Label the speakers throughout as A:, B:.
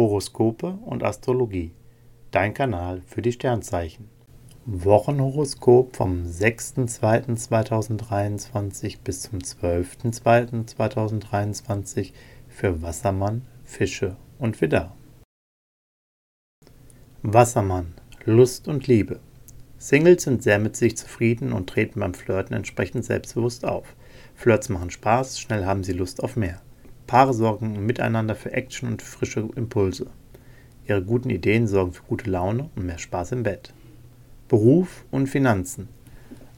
A: Horoskope und Astrologie. Dein Kanal für die Sternzeichen. Wochenhoroskop vom 6.2.2023 bis zum 12.2.2023 für Wassermann, Fische und Widder. Wassermann, Lust und Liebe. Singles sind sehr mit sich zufrieden und treten beim Flirten entsprechend selbstbewusst auf. Flirts machen Spaß, schnell haben sie Lust auf mehr. Paare sorgen miteinander für Action und frische Impulse. Ihre guten Ideen sorgen für gute Laune und mehr Spaß im Bett. Beruf und Finanzen.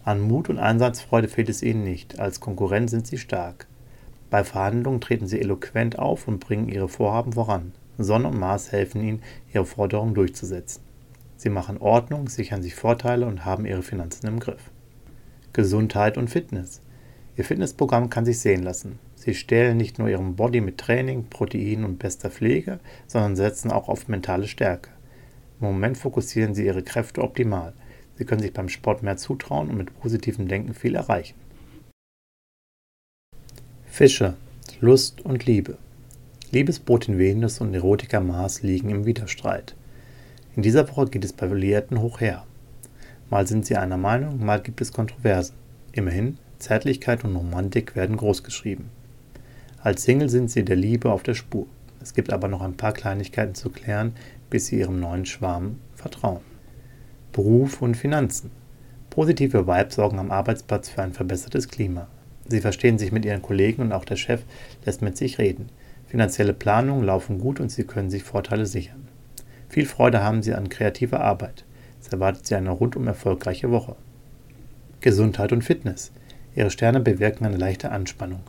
A: An Mut und Einsatzfreude fehlt es ihnen nicht, als Konkurrent sind sie stark. Bei Verhandlungen treten sie eloquent auf und bringen ihre Vorhaben voran. Sonne und Mars helfen ihnen, ihre Forderungen durchzusetzen. Sie machen Ordnung, sichern sich Vorteile und haben ihre Finanzen im Griff. Gesundheit und Fitness. Ihr Fitnessprogramm kann sich sehen lassen. Sie stellen nicht nur ihren Body mit Training, Protein und bester Pflege, sondern setzen auch auf mentale Stärke. Im Moment fokussieren sie ihre Kräfte optimal. Sie können sich beim Sport mehr zutrauen und mit positivem Denken viel erreichen. Fische, Lust und Liebe. Liebesbotin Venus und Erotiker Mars liegen im Widerstreit. In dieser Woche geht es bei Liierten hoch her. Mal sind sie einer Meinung, mal gibt es Kontroversen. Immerhin, Zärtlichkeit und Romantik werden großgeschrieben. Als Single sind sie der Liebe auf der Spur. Es gibt aber noch ein paar Kleinigkeiten zu klären, bis sie ihrem neuen Schwarm vertrauen. Beruf und Finanzen. Positive Vibes sorgen am Arbeitsplatz für ein verbessertes Klima. Sie verstehen sich mit ihren Kollegen und auch der Chef lässt mit sich reden. Finanzielle Planungen laufen gut und sie können sich Vorteile sichern. Viel Freude haben sie an kreativer Arbeit. Es erwartet sie eine rundum erfolgreiche Woche. Gesundheit und Fitness. Ihre Sterne bewirken eine leichte Anspannung.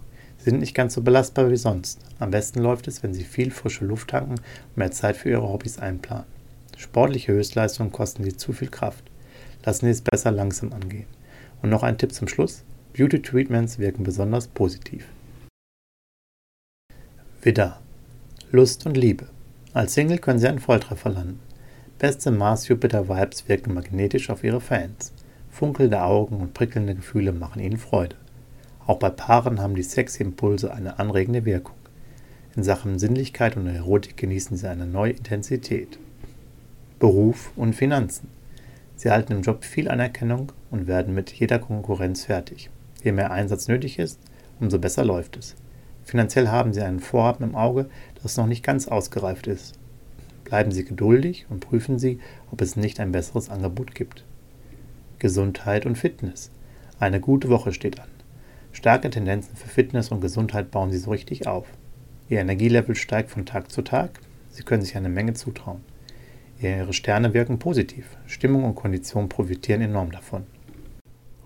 A: Sind nicht ganz so belastbar wie sonst. Am besten läuft es, wenn Sie viel frische Luft tanken und mehr Zeit für Ihre Hobbys einplanen. Sportliche Höchstleistungen kosten Sie zu viel Kraft. Lassen Sie es besser langsam angehen. Und noch ein Tipp zum Schluss. Beauty Treatments wirken besonders positiv. Widder. Lust und Liebe. Als Single können Sie einen Volltreffer landen. Beste Mars-Jupiter-Vibes wirken magnetisch auf Ihre Fans. Funkelnde Augen und prickelnde Gefühle machen Ihnen Freude. Auch bei Paaren haben die Seximpulse eine anregende Wirkung. In Sachen Sinnlichkeit und Erotik genießen sie eine neue Intensität. Beruf und Finanzen. Sie erhalten im Job viel Anerkennung und werden mit jeder Konkurrenz fertig. Je mehr Einsatz nötig ist, umso besser läuft es. Finanziell haben Sie ein Vorhaben im Auge, das noch nicht ganz ausgereift ist. Bleiben Sie geduldig und prüfen Sie, ob es nicht ein besseres Angebot gibt. Gesundheit und Fitness. Eine gute Woche steht an. Starke Tendenzen für Fitness und Gesundheit bauen sie so richtig auf. Ihr Energielevel steigt von Tag zu Tag, sie können sich eine Menge zutrauen. Ihre Sterne wirken positiv, Stimmung und Kondition profitieren enorm davon.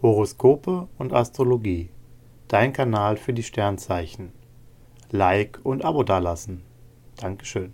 A: Horoskope und Astrologie. Dein Kanal für die Sternzeichen. Like und Abo dalassen. Dankeschön.